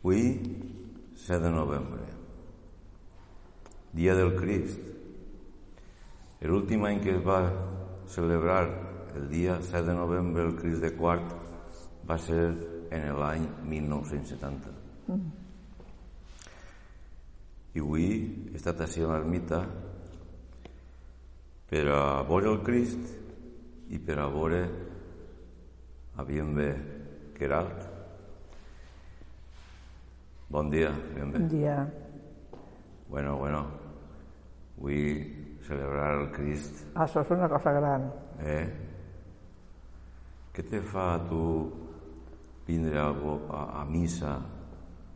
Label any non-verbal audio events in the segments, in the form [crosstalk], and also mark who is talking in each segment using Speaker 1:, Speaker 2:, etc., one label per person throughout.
Speaker 1: Avui, 7 de novembre, dia del Crist. L'últim any que es va celebrar el dia 7 de novembre el Crist de Quart va ser en l'any 1970. Mm. I avui he estat així a l'ermita per a veure el Crist i per a veure a Bienve Queralt Bon dia, ben bé.
Speaker 2: Bon dia.
Speaker 1: Bueno, bueno, vull celebrar el Crist.
Speaker 2: Ah, això és una cosa gran.
Speaker 1: Eh? Què te fa a tu vindre a, a, a missa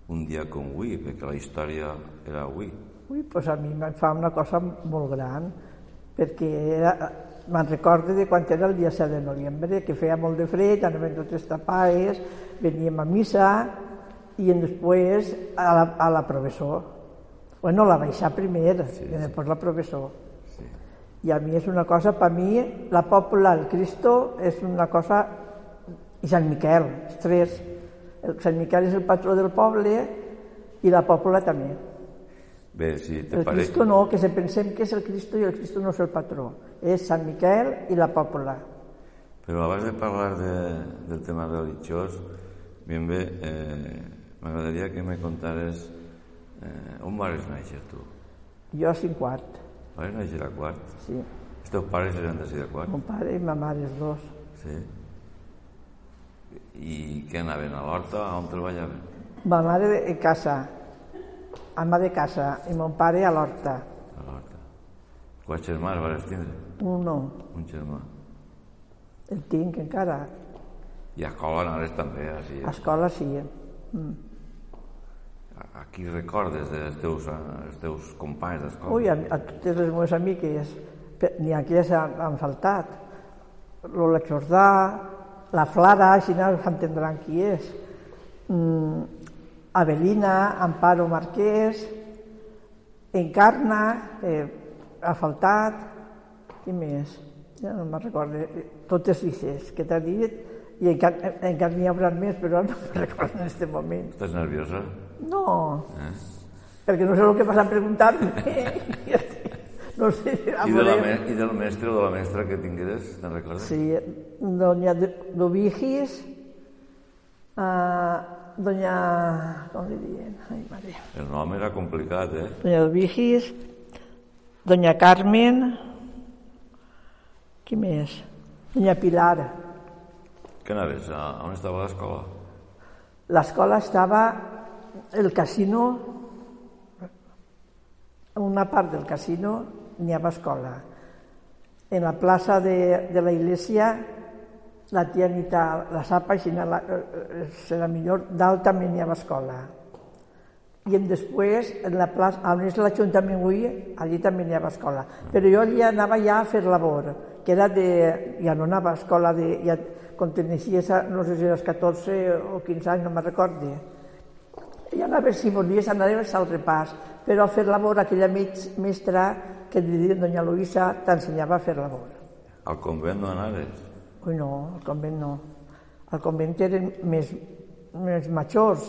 Speaker 1: un dia com avui? Perquè la història era avui.
Speaker 2: Ui, pues a mi em fa una cosa molt gran, perquè era, me'n recordo de quan era el dia 7 de novembre, que feia molt de fred, anaven totes tapades, veníem a missa, i després a la, a la professor. Bueno, la baixar primer sí, i després la professor. Sí. I a mi és una cosa, per mi, la Pobla, el Cristo, és una cosa... I Sant Miquel, els tres. El Sant Miquel és el patró del poble i la Pobla també.
Speaker 1: Bé, si te
Speaker 2: el
Speaker 1: pare...
Speaker 2: Cristo no, que se pensem que és el Cristo i el Cristo no és el patró. És Sant Miquel i la Pobla.
Speaker 1: Però abans de parlar de, del tema religiós, ben bé, eh, M'agradaria que me contares eh, on vas néixer tu?
Speaker 2: Jo a cinc quart.
Speaker 1: Vas néixer a quart?
Speaker 2: Sí.
Speaker 1: Els teus pares eren de de quart?
Speaker 2: Mon pare i ma mare, els dos.
Speaker 1: Sí. I què anaven a l'horta? On treballaven?
Speaker 2: Ma mare de casa, ama de casa, i mon pare a l'horta.
Speaker 1: A l'horta. Quants germans vas tindre?
Speaker 2: Un no.
Speaker 1: Un germà.
Speaker 2: El tinc encara.
Speaker 1: I a escola anaves també, així?
Speaker 2: A escola sí. Mm.
Speaker 1: A qui recordes dels teus, els teus companys d'escola?
Speaker 2: Ui, a, a totes les meves amigues, ha que han, han faltat. Lola Jordà, la Flara, així no s'entendran qui és. Mm, Avelina, Amparo Marquès, Encarna, eh, ha faltat, qui més? Ja no me'n recordo. Totes les que t'ha dit, i encara, encara n'hi haurà més, però no me'n recordo en aquest moment.
Speaker 1: Estàs nerviosa?
Speaker 2: No, eh? perquè no sé el que vas a preguntar-me. [laughs] no sé.
Speaker 1: I, de la, I del mestre o de la mestra que tingueres, te'n recordes?
Speaker 2: Sí, doña Dovigis, uh, doña... com li diuen? Ai, mare.
Speaker 1: El nom era complicat, eh?
Speaker 2: Doña Dovigis, doña Carmen, qui més? Doña Pilar.
Speaker 1: Què anaves? A, on estava l'escola?
Speaker 2: L'escola estava el casino, una part del casino n'hi havia escola. En la plaça de, de la iglesia, la tia Anita la sapa, així la, serà millor, dalt també n'hi havia escola. I després, en la plaça, on és l'Ajuntament avui, allí també n'hi havia escola. Però jo allà anava ja a fer labor, que era de... ja no anava a escola de... Ja, quan tenia, no sé si era 14 o 15 anys, no me'n recordo i anava, si volies, anaves al repàs, però a fer labor aquella mestra que diria doña Luisa t'ensenyava a fer labor.
Speaker 1: Al convent no anaves?
Speaker 2: Ui, no, al convent no. Al convent eren més, més majors,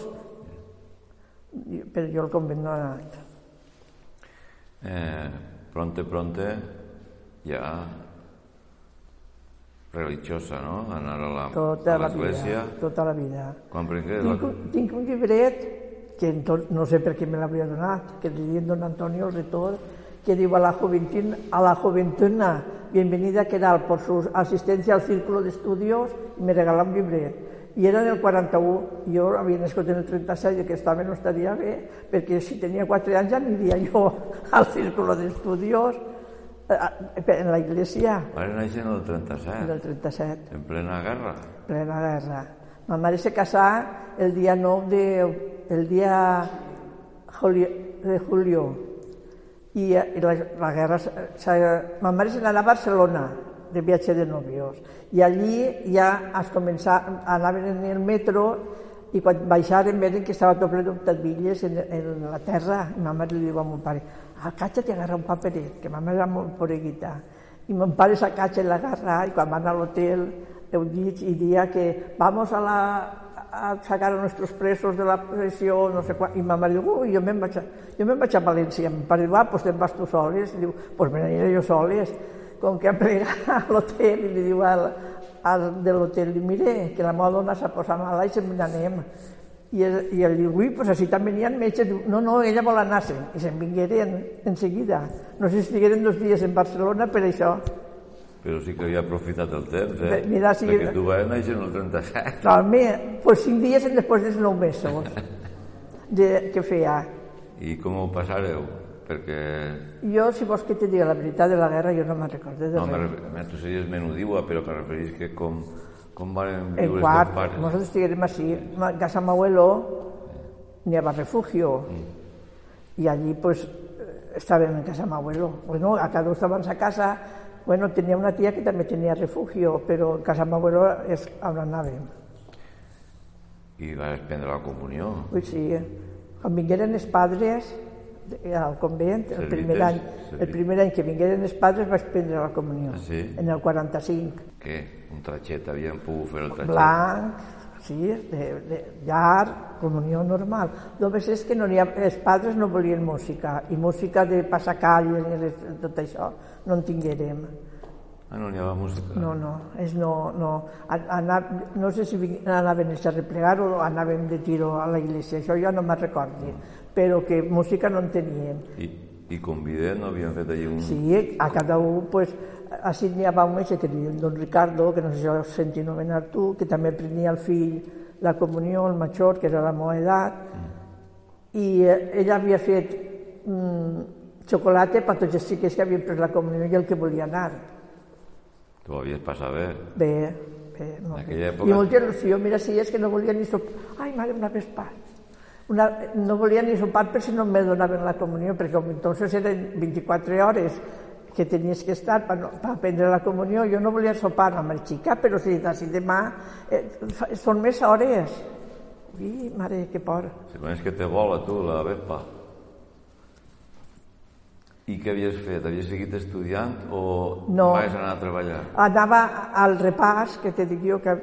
Speaker 2: però jo al convent no he anat.
Speaker 1: Eh, pronte, pronte, ja religiosa, no? Anar a la,
Speaker 2: tota
Speaker 1: a l'església.
Speaker 2: Tota la vida.
Speaker 1: Quan prengués...
Speaker 2: Tinc, la... tinc un llibret que no sé per què me l'havia donat, que li diuen don Antonio, el rector, que diu a la juventud, a la juventuna, bienvenida Queral por su asistencia al círculo de estudios, y me regaló un llibret. I era en el 41, jo havia nascut en el 36 i aquest home no estaria bé, perquè si tenia 4 anys ja aniria jo [laughs] al círculo d'estudios eh, en la iglesia
Speaker 1: Ara néixer en el 37,
Speaker 2: del 37,
Speaker 1: en plena guerra.
Speaker 2: plena guerra. Ma mare se casà el dia 9 de... el dia de julio. Eh, i la, la guerra... se- se- Ma mare se a Barcelona de viatge de novios. I allí ja es començà, anaven en el metro i quan baixaren veien que estava tot ple d'octavilles en, en la terra. I ma mare li diu a mon pare, acatxa te agarra un paperet, que ma mare era molt poreguita. I mon pare s'acatxa i l'agarra i quan van a l'hotel heu dit i dia que vamos a la a sacar a nuestros presos de la prisión, no sé quan, i ma mare diu, ui, jo me'n vaig, a, jo me'n vaig a València, em ah, pues te'n vas tu soles, i diu, pues me n'aniré jo soles, com que [laughs] plega a l'hotel i li diu al, al de l'hotel, mire, que la meva dona s'ha posat mala i se'n n'anem. I, I ell diu, ui, pues així també n'hi ha metges. Diu, no, no, ella vol anar-se'n. I se'n vingueren en seguida. No sé si estigueren dos dies en Barcelona per això.
Speaker 1: Però sí que havia aprofitat el temps, eh?
Speaker 2: Mira, sí-
Speaker 1: Perquè tu vas néixer en el 37.
Speaker 2: Realment, pues cinc dies després dels nou mesos de, que feia.
Speaker 1: I com ho passareu? Perquè...
Speaker 2: Jo, si vols que te diga la veritat de la guerra, jo no me'n recordo de
Speaker 1: No, me,
Speaker 2: res.
Speaker 1: me, tu series menudiua, però me referís que com, com van
Speaker 2: En
Speaker 1: viure els teus pares.
Speaker 2: nosotros estiguérem así, en casa mi abuelo, ni a refugio. Y allí, pues, estaban en casa mi abuelo. Bueno, a cada uno estaban en sa casa. Bueno, tenía una tía que también tenía refugio, pero en casa de mi abuelo es on anàvem.
Speaker 1: I vas prendre la comunió.
Speaker 2: Ui, sí. Quan vingueren els padres eh, al convent, el primer, any, el primer any que vingueren els padres vaig prendre la comunió,
Speaker 1: Ah, sí?
Speaker 2: en el 45.
Speaker 1: Què? Un tratxet, havien pogut fer el tratxet?
Speaker 2: blanc, sí, de, de llarg, comunió normal. Només és que no ha, els padres no volien música, i música de passacalles i tot això no en tinguérem.
Speaker 1: Ah, no n'hi havia música?
Speaker 2: No, no, és no, no. Anar, no sé si anaven a replegar o anàvem de tiro a la iglesia, això ja no me'n recordi, però que música no en teníem.
Speaker 1: I, i convidem, no havien fet allà un...
Speaker 2: Sí, a cada un, pues, així n'hi havia un metge que diu don Ricardo, que no sé si ho senti nomenar tu, que també prenia el fill la comunió, el major, que era la meva edat, i eh, ell havia fet mm, xocolata per tots els xiquets que havien pres la comunió i el que volia anar.
Speaker 1: Tu ho havies passat bé.
Speaker 2: Bé, bé, molt bé.
Speaker 1: aquella
Speaker 2: I
Speaker 1: època-
Speaker 2: molta il·lusió, mira, si és que no volia ni sopar. Ai, mare, una vespa. Una, no volia ni sopar per si no me donaven la comunió, perquè com entonces eren 24 hores que tenies que estar per, no, per prendre la comunió. Jo no volia sopar amb el xica, però si, si demà eh, són més hores. Ui, mare, que por.
Speaker 1: Si coneix que te vola, tu, la Vespa. I què havies fet? Havies seguit estudiant o
Speaker 2: No.
Speaker 1: vas anar a treballar?
Speaker 2: Anava al repàs, que te dic jo que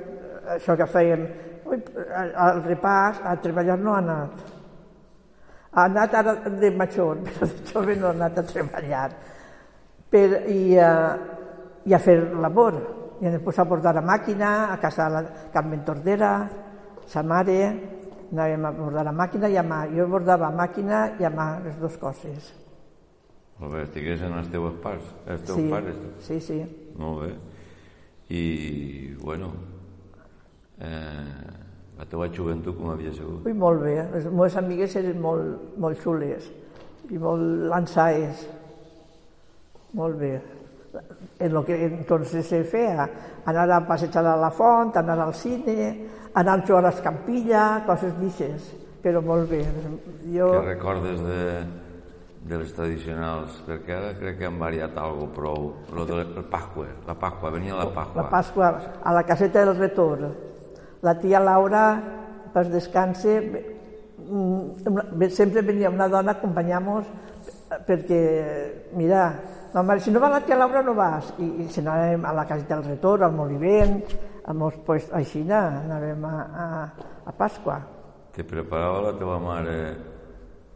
Speaker 2: això que fèiem, al- al repàs, a treballar no ha anat. Ha anat ara de major, [laughs] però de jove no ha anat a treballar. Per, i, a, I a fer labor. I després a bordar a màquina, a casa de la Carmen Tordera, sa mare, anàvem a bordar a màquina i a mà. Jo bordava a màquina i a mà, les dues coses.
Speaker 1: Molt bé, estigués en els teus pares, els teus
Speaker 2: Sí,
Speaker 1: pares.
Speaker 2: sí, sí.
Speaker 1: Molt bé. I, bueno, eh, la teva joventut com havia sigut?
Speaker 2: Ui, molt bé. Les meves amigues eren molt, molt xules i molt lançaes. Molt bé. En lo que entonces se feia, anar a passejar a la font, anar al cine, anar a jugar a Escampilla, coses d'aixes, però molt bé. Jo,
Speaker 1: Què recordes de, de les tradicionals? Perquè ara crec que han variat algo prou. Lo de la Pasqua, la Pasqua, venia la Pasqua.
Speaker 2: la Pasqua, a la caseta del retorn. La tia Laura, per descanse, mm, sempre venia una dona a acompanyar-nos perquè, mira, mare, si no va la tia Laura no vas. I, i si anàvem a la caseta del retorn, al Molivent, a mos, pues, així anàvem a, a, a Pasqua.
Speaker 1: Te preparava la teva mare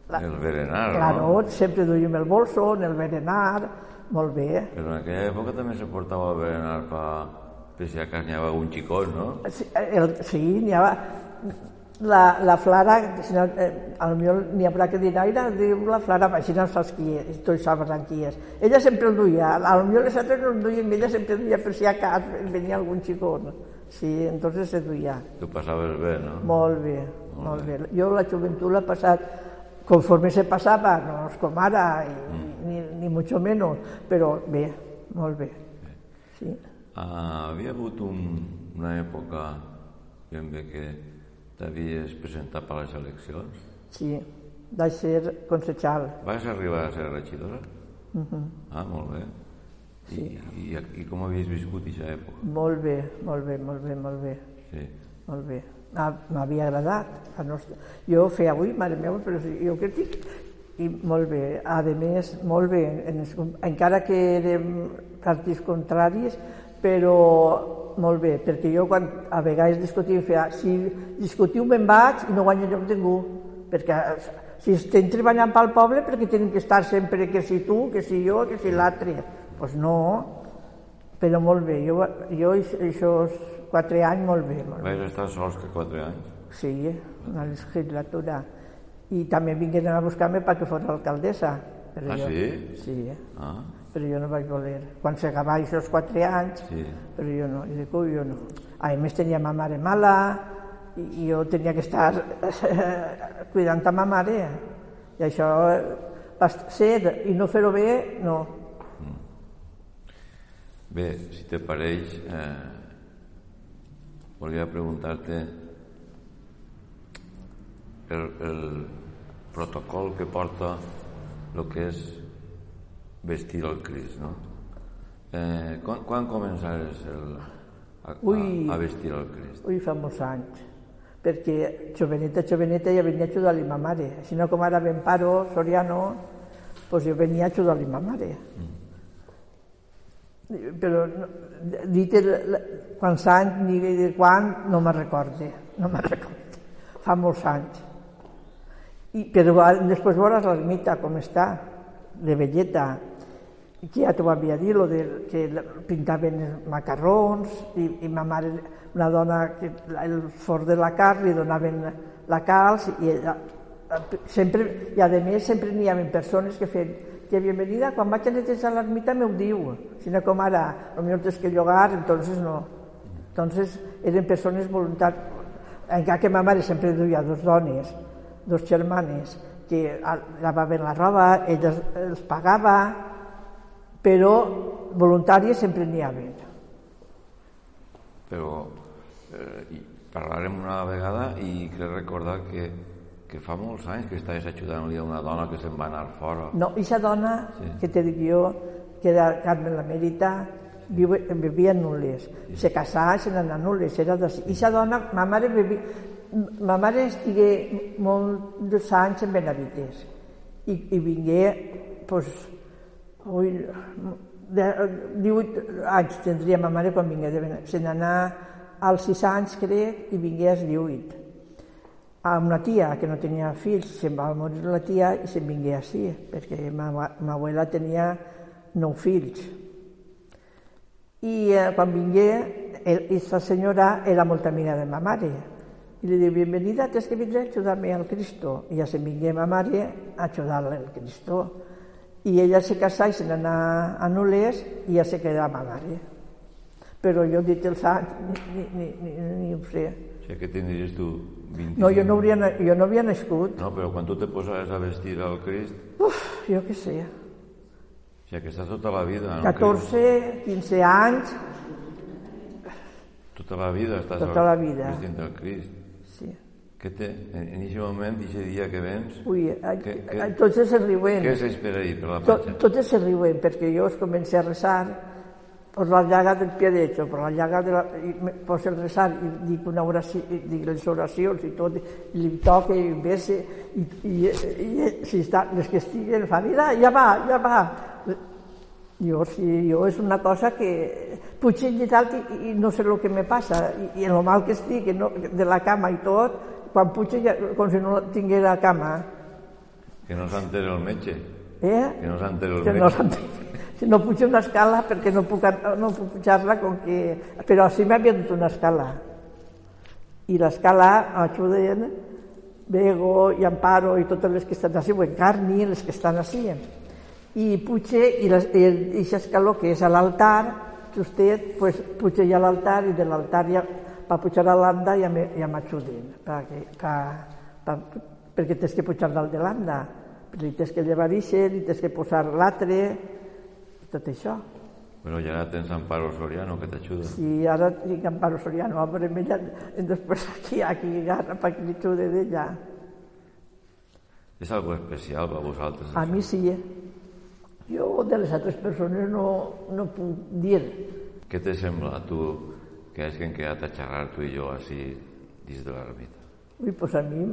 Speaker 2: La-
Speaker 1: el berenar,
Speaker 2: Claro,
Speaker 1: no?
Speaker 2: sempre duíem el bolso, el berenar, molt bé.
Speaker 1: Però en aquella època també se portava el berenar per, per si a casa n'hi un xicot, no?
Speaker 2: Sí, el, sí n'hi ha... La, la Flara, si no, eh, a lo millor n'hi haurà que dir aire, diu la Flara, així no saps qui és, tu saps en qui és. Ella sempre el duia, a lo millor les altres no el duien, ella sempre el duia per si a casa venia algun xicot. Sí, entonces se duia.
Speaker 1: Tu passaves bé, no?
Speaker 2: Molt bé, molt bé. Jo la joventut l'he passat conforme se passava, no és com ara, i ni, ni mucho menos, però bé, molt bé. Sí.
Speaker 1: Ah, havia hagut un, una època ben bé que t'havies presentat per les eleccions.
Speaker 2: Sí, vaig ser concejal.
Speaker 1: Vas arribar a ser regidora?
Speaker 2: Uh -huh.
Speaker 1: Ah, molt bé. I, i, i com havies viscut aquesta època?
Speaker 2: Molt bé, molt bé, molt bé, molt bé.
Speaker 1: Sí.
Speaker 2: Molt bé. M'ha- M'havia agradat. La nostra... Jo feia avui, mare meva, però sí, jo que dic, i molt bé. A més, molt bé, en encara que érem partits contraris, però molt bé, perquè jo quan a vegades discutim, feia, si discutiu me'n vaig i no guanyo lloc ningú, perquè si estem treballant pel poble perquè tenim que estar sempre que si tu, que si jo, que si l'altre. Doncs pues no, però molt bé, jo, jo aquests quatre anys molt bé, molt bé.
Speaker 1: Vais estar sols que quatre anys?
Speaker 2: Sí, una legislatura. I també vingueren a buscar-me perquè fos alcaldessa. Però
Speaker 1: Ah,
Speaker 2: jo,
Speaker 1: sí?
Speaker 2: Sí,
Speaker 1: Ah,
Speaker 2: però jo no vaig voler. Quan s'acabava aquests quatre anys,
Speaker 1: sí.
Speaker 2: però jo no, i dic, ui, jo no. A més tenia ma mare mala i, jo tenia que estar cuidant a ma mare. I això va ser, i no fer-ho bé, no.
Speaker 1: Bé, si te pareix, eh, volia preguntar-te el, el protocol que porta el que és vestir el Crist, no? Eh, quan, quan començares el, a, a,
Speaker 2: Ui.
Speaker 1: a vestir el Crist?
Speaker 2: Ui, fa molts anys. Perquè joveneta, joveneta ja venia a ajudar-li ma mare. Si no, com ara ben paro, Soriano, pues jo venia a ajudar-li ma mare. Però no, dit el, la- quants anys ni de quan no me'n recorde, no me'n recorde. Fa molts anys. I, però després veuràs l'ermita com està, de velleta, que ja t'ho havia dit, lo de, que pintaven els macarrons i, i ma mare, una dona que el forn de la carn li donaven la calç i ella, sempre, i a més sempre n'hi havia persones que feien que bienvenida, quan vaig a netejar l'ermita m'ho diu, sinó com ara, potser tens que llogar, entonces no. Entonces eren persones voluntàries, encara que ma mare sempre duia dos dones, dos germanes, que lavaven la roba, elles els pagava, però voluntàries sempre n'hi havia.
Speaker 1: Però eh, parlarem una vegada i crec recordar que, que fa molts anys que estaves ajudant-li a una dona que se'n va anar fora.
Speaker 2: No, aquesta dona,
Speaker 1: Sí.
Speaker 2: que te dic jo, que era Carmen Lamèrita, viu, vivia a Nules. Se casà i se n'anà a Nules. Era d'ací. I aquesta dona, ma mare, vivi, ma mare estigué molts anys en Benavites i, i vingué, pues, ui, de, 18 anys tindria ma mare quan vingué de Benavites. Se n'anà als 6 anys, crec, i vingué als 18 a una tia que no tenia fills, se'n va morir la tia i se'n vingué així, perquè ma, ma abuela tenia nou fills. I eh, quan vingué, aquesta senyora era molt amiga de ma mare. I li diu, bienvenida, tens que vindre a ajudar-me al Cristo. I ja se'n vingué ma mare a ajudar-la al Cristo. I ella se casà i se n'anà a Nules i ja se quedà ma mare. Però jo dit els anys, ni, ni, ni, ni, ho sé.
Speaker 1: O sigui que tindries tu 25...
Speaker 2: No, jo no, hauria, jo no havia nascut.
Speaker 1: No, però quan tu te posaves a vestir al Crist,
Speaker 2: Uf, jo què sé,
Speaker 1: o sigui que estàs tota la vida... No?
Speaker 2: 14, 15 anys,
Speaker 1: Tota la vida estàs
Speaker 2: Tota
Speaker 1: al-
Speaker 2: la vida.
Speaker 1: vestint el Crist. Què té? En aquest moment, aquest dia que vens,
Speaker 2: Ui,
Speaker 1: Què- què-
Speaker 2: què, tots se riuen.
Speaker 1: què s'espera ahir per la
Speaker 2: Tot,
Speaker 1: platja?
Speaker 2: totes se riuen, perquè jo es comencé a rezar por la llaga del pie derecho, por la llaga de la... I poso el rezar i dic una oració, i dic les oracions i tot, i li toque i em bese, i, i, i, si està, les que estiguen fan, mira, ja va, ja va. Jo, sí, jo és una cosa que puig i tal i, i no sé el que me passa, i, i en el mal que estic, no, de la cama i tot, quan puig ja, com si no tinguera cama.
Speaker 1: Que no s'entera el metge.
Speaker 2: Eh?
Speaker 1: Que no s'entera el
Speaker 2: que no
Speaker 1: metge.
Speaker 2: s'entén. Si no pujo una escala perquè no puc, no puc pujar-la com que... Però sí m'havia dut una escala. I l'escala ajuden Bego i Amparo i totes les que estan així, o Encarni, les que estan així. I puge, i aquest escaló que és a l'altar, justet, pues, puja ja a l'altar i de l'altar ja, per pujar a l'anda ja me- ja m'ajuden, perquè, per, per, perquè tens que pujar dalt de l'anda. Però hi tens que llevar ixer, hi tens que posar l'altre, tot això.
Speaker 1: Bueno, i ara tens Amparo Soriano que t'ajuda.
Speaker 2: Sí, ara tinc Amparo Soriano, a veure, ella, després aquí, aquí, garra, perquè li ajude d'ella.
Speaker 1: És algo especial per vosaltres?
Speaker 2: A
Speaker 1: això?
Speaker 2: mi sí. eh? Jo de les altres persones no, no puc dir.
Speaker 1: Què te sembla a tu que hagin quedat a xerrar tu i jo així dins de l'ermita?
Speaker 2: Ui, pues a mi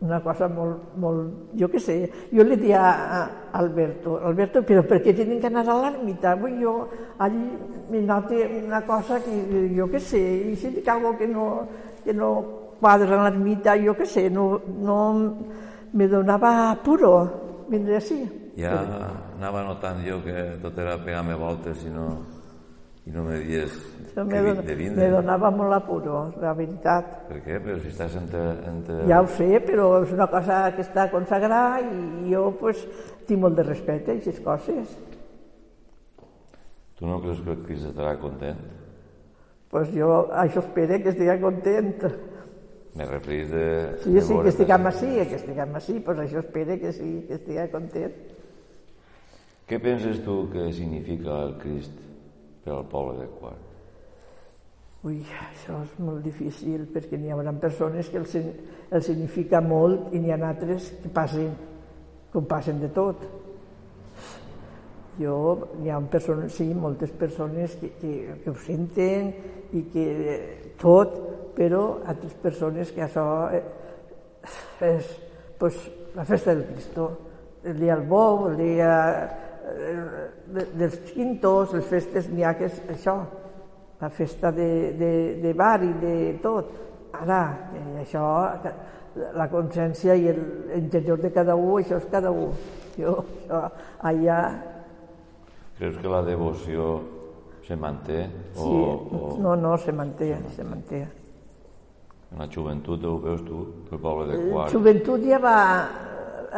Speaker 2: una cosa molt, molt... Jo què sé, jo li dic a, Alberto, Alberto, però per què tenen que anar a l'ermita? Vull jo, allí me note una cosa que jo què sé, i si dic algo que no, que no quadra en l'ermita, jo què sé, no, no me donava puro vindre així.
Speaker 1: Ja anava notant jo que tot era pegar-me voltes i no, i no me dies
Speaker 2: Això
Speaker 1: que
Speaker 2: me, don,
Speaker 1: de
Speaker 2: me
Speaker 1: vindre.
Speaker 2: donava molt apuro, la veritat.
Speaker 1: Per què? Però si estàs entre... entre...
Speaker 2: Ja ho sé, però és una cosa que està consagrada i jo pues, tinc molt de respecte a aquestes coses.
Speaker 1: Tu no creus que el Crist estarà content?
Speaker 2: Pues jo això espero que estigui content.
Speaker 1: Me referís de...
Speaker 2: Sí,
Speaker 1: de
Speaker 2: sí, que estiguem així, que estiguem així, pues això espero que sí, que estigui content.
Speaker 1: Què penses tu que significa el Crist per al poble de Quart?
Speaker 2: Ui, això és molt difícil, perquè n'hi haurà persones que el, sin- el significa molt i n'hi ha altres que passen, com passen de tot. Jo, hi ha persones, sí, moltes persones que, que, que ho senten i que eh, tot, però altres persones que això eh, és pues, la festa del Cristo, el dia del bou, el dia de- dels quintos, les festes, n'hi ha que és això, la festa de, de, de bar i de tot. Ara, eh, això, la consciència i l'interior de cada un, això és cada un. Jo, això, allà,
Speaker 1: Creus que la devoció se manté? O,
Speaker 2: sí,
Speaker 1: o
Speaker 2: no, no, se manté, se manté.
Speaker 1: en la joventut ho veus tu, el poble de Quart?
Speaker 2: Joventut ja va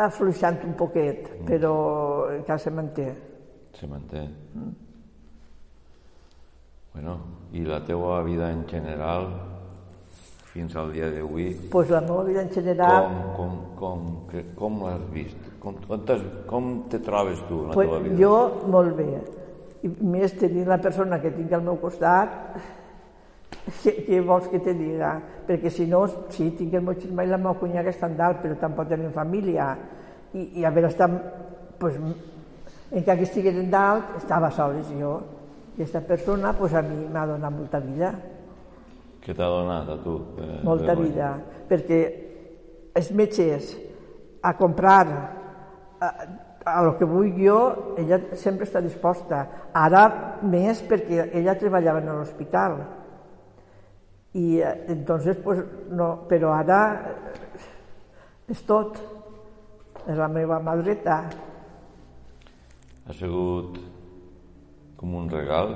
Speaker 2: afluixant un poquet, però encara se manté.
Speaker 1: Se manté. Bueno, i la teua vida en general, fins al dia d'avui,
Speaker 2: Pues la meva vida en general,
Speaker 1: com, com, com, com l'has vist? Com, on com te trobes tu en la
Speaker 2: pues,
Speaker 1: teva vida?
Speaker 2: jo molt bé. I més tenir la persona que tinc al meu costat, què, què vols que te diga? Perquè si no, sí, tinc el meu germà i la meva cunyada que estan dalt, però tampoc tenen família. I, i haver estat, pues, encara que estiguessin dalt, estava soles jo. I aquesta persona pues, a mi m'ha donat molta vida.
Speaker 1: Què t'ha donat a tu? Eh,
Speaker 2: molta
Speaker 1: de-
Speaker 2: vida, perquè els metges a comprar a, a lo que vull jo, ella sempre està disposta. Ara més perquè ella treballava en l'hospital. I eh, entonces, pues, no, però ara eh, és tot. És la meva mà dreta.
Speaker 1: Ha sigut com un regal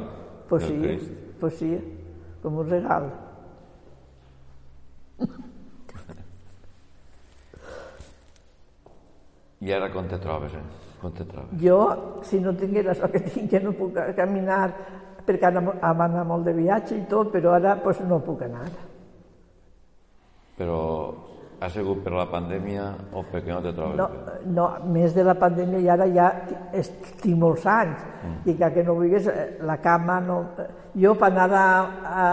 Speaker 2: Pues
Speaker 1: del
Speaker 2: sí,
Speaker 1: Crist.
Speaker 2: pues sí, com un regal.
Speaker 1: I ara com te trobes, eh? Com te trobes?
Speaker 2: Jo, si no tingués això que tinc, que no puc caminar, perquè ara vam anar molt de viatge i tot, però ara pues, no puc anar.
Speaker 1: Però ha sigut per la pandèmia o perquè no te trobes
Speaker 2: No,
Speaker 1: bé?
Speaker 2: no, més de la pandèmia i ara ja ti- es- tinc molts anys, i que, que no vulguis, eh, la cama no... Jo per anar a, a,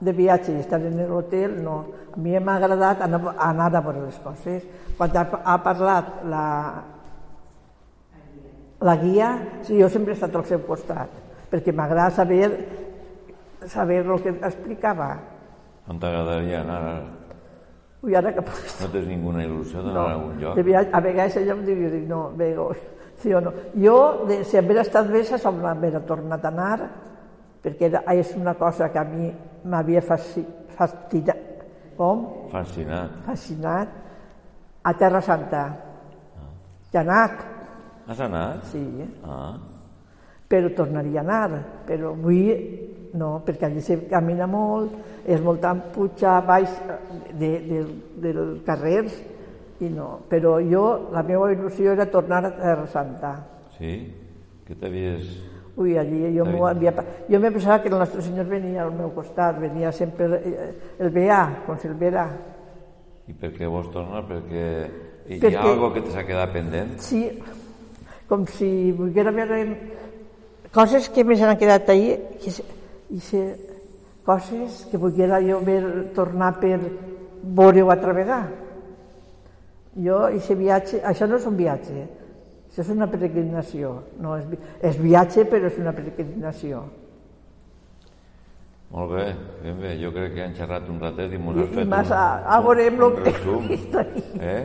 Speaker 2: de viatge i estar en l'hotel, no. A mi m'ha agradat anar, anar a veure les coses. Quan ha, ha parlat la, la guia, sí, jo sempre he estat al seu costat, perquè m'agrada saber, saber el que explicava.
Speaker 1: On t'agradaria anar?
Speaker 2: Ui, ara que
Speaker 1: No tens ninguna il·lusió d'anar a algun lloc?
Speaker 2: De viatge, a vegades ella em diu, dic, no, vengo, sí o no. Jo, de, si haver estat bé, se som haver tornat a anar, perquè era, és una cosa que a mi m'havia fasci- fascinat, com?
Speaker 1: Fascinat.
Speaker 2: Fascinat, a Terra Santa. Ja he anat,
Speaker 1: Has anat?
Speaker 2: sí,
Speaker 1: Ah,
Speaker 2: però tornaria a anar, però avui no, perquè allí se camina molt, és molta puja baix de, de, del carrer, i no. Però jo, la meva il·lusió era tornar a Terra Santa.
Speaker 1: sí? Què t'havies...
Speaker 2: Ui, allí jo m'ho havia... Jo me pensava que el nostre senyor venia al meu costat, venia sempre eh, el veà, com si el verà.
Speaker 1: I per què vols tornar? Perquè hi
Speaker 2: Perquè-
Speaker 1: ha algo que t'ha quedat pendent?
Speaker 2: Sí, com si volguera veure coses que més han quedat ahir, que se, i se, coses que volguera jo ver, tornar per veure-ho altra vegada. Jo, aquest viatge, això no és un viatge, això és una peregrinació. No és, és viatge, però és una peregrinació.
Speaker 1: Molt bé, ben bé. Jo crec que han xerrat un ratet i mos
Speaker 2: I,
Speaker 1: has
Speaker 2: i
Speaker 1: fet
Speaker 2: més,
Speaker 1: un,
Speaker 2: a, a lo
Speaker 1: un
Speaker 2: que
Speaker 1: resum. [laughs] Eh?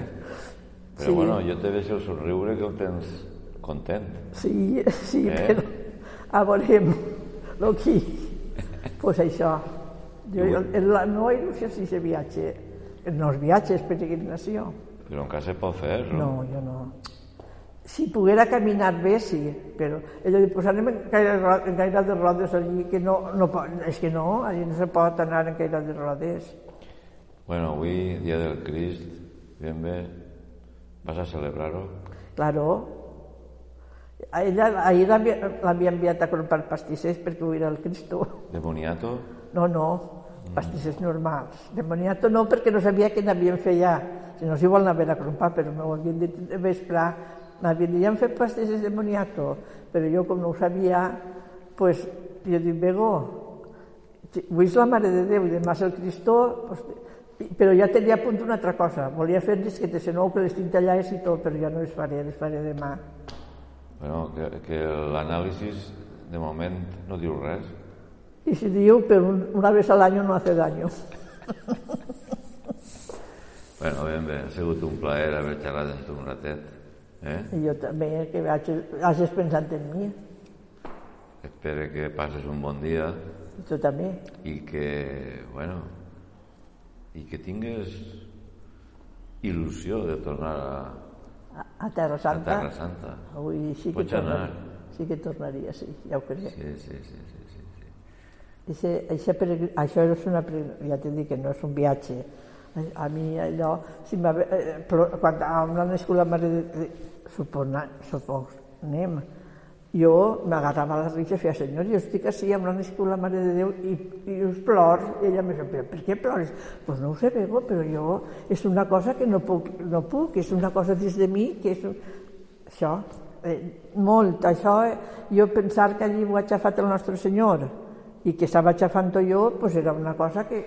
Speaker 1: Però
Speaker 2: Sí.
Speaker 1: bueno, jo te deixo el somriure que el tens content.
Speaker 2: Sí, sí,
Speaker 1: Eh?
Speaker 2: però a veurem el que... pues això. Jo, la meva il·lusió és aquest viatge. No és viatge, és peregrinació.
Speaker 1: Però encara se pot fer, no?
Speaker 2: No, jo no. Si poguera caminar bé, sí, però ella diu, pues anem en gaire, en gaire de rodes allí, que no, no és que no, allí no se pot anar en gaire de rodes.
Speaker 1: Bueno, avui, dia del Crist, ben bé, vas a celebrar-ho?
Speaker 2: Claro. A ella, ahir l'havia enviat a comprar pastissers perquè ho era el Cristo.
Speaker 1: De boniato?
Speaker 2: No, no, pastissers normals. De moniato no, perquè no sabia què n'havien fet ja. Si no, si vol anar a comprar, però m'ho havien dit de vespre. M'havien dit, ja han fet pastissers de moniato. Però jo, com no ho sabia, pues, jo dic, Bego, avui és la Mare de Déu i demà és el Cristó, pues, però ja tenia a punt una altra cosa. Volia fer disquetes de nou que les tinc tallades i tot, però ja no les faré, les faré demà.
Speaker 1: Bueno, que, que l'anàlisi de moment no diu res.
Speaker 2: Y si digo, pero un- una vez al año no hace daño.
Speaker 1: Bueno, ben bé, ha sigut un plaer haver xerrat amb tu un ratet. Eh?
Speaker 2: Y yo también, que hagis, hagis pensat en mi.
Speaker 1: Espero que passes un bon dia
Speaker 2: Y tú también.
Speaker 1: i que, bueno, i que tingues il·lusió de tornar a,
Speaker 2: A, a Terra
Speaker 1: a
Speaker 2: Santa.
Speaker 1: Terra Santa.
Speaker 2: Avui sí que
Speaker 1: Pots anar.
Speaker 2: tornaria. Sí que tornaria, sí, ja ho crec.
Speaker 1: Sí, sí, sí, sí, sí. sí.
Speaker 2: Peregr- això és una, peregr- ja t'he dit que no és un viatge. A, a mi allò, si m'ha, eh, quan em va nascut la mare de, supona, suponem, jo m'agarrava la risa i feia, senyor, jo estic així amb la nascut la mare de Déu i, i us plors. I ella me deia, per què plores? Doncs pues no ho sé, Bego, però jo és una cosa que no puc, no puc, és una cosa dins de mi que és... un- Això, eh, molt, això, eh, jo pensar que allí ho ha aixafat el nostre Senyor i que estava aixafant jo, pues era una cosa que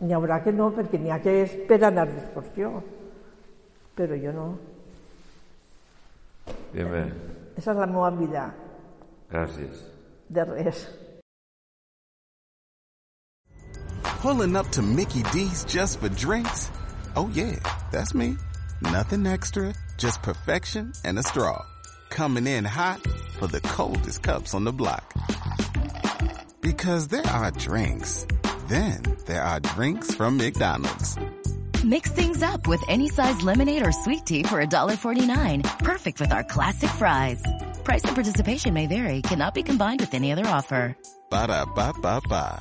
Speaker 2: n'hi haurà que no, perquè n'hi ha que és per anar d'excursió. Però jo no.
Speaker 1: Bé,
Speaker 2: Esa és la meva vida,
Speaker 1: gràcies.
Speaker 2: de res.
Speaker 3: Pulling up to Mickey D's just for drinks? Oh yeah, that's me. Nothing extra, just perfection and a straw. Coming in hot for the coldest cups on the block. Because there are drinks. Then there are drinks from McDonald's.
Speaker 4: Mix things up with any size lemonade or sweet tea for $1.49. Perfect with our classic fries. Price and participation may vary, cannot be combined with any other offer.
Speaker 3: Ba da ba ba ba.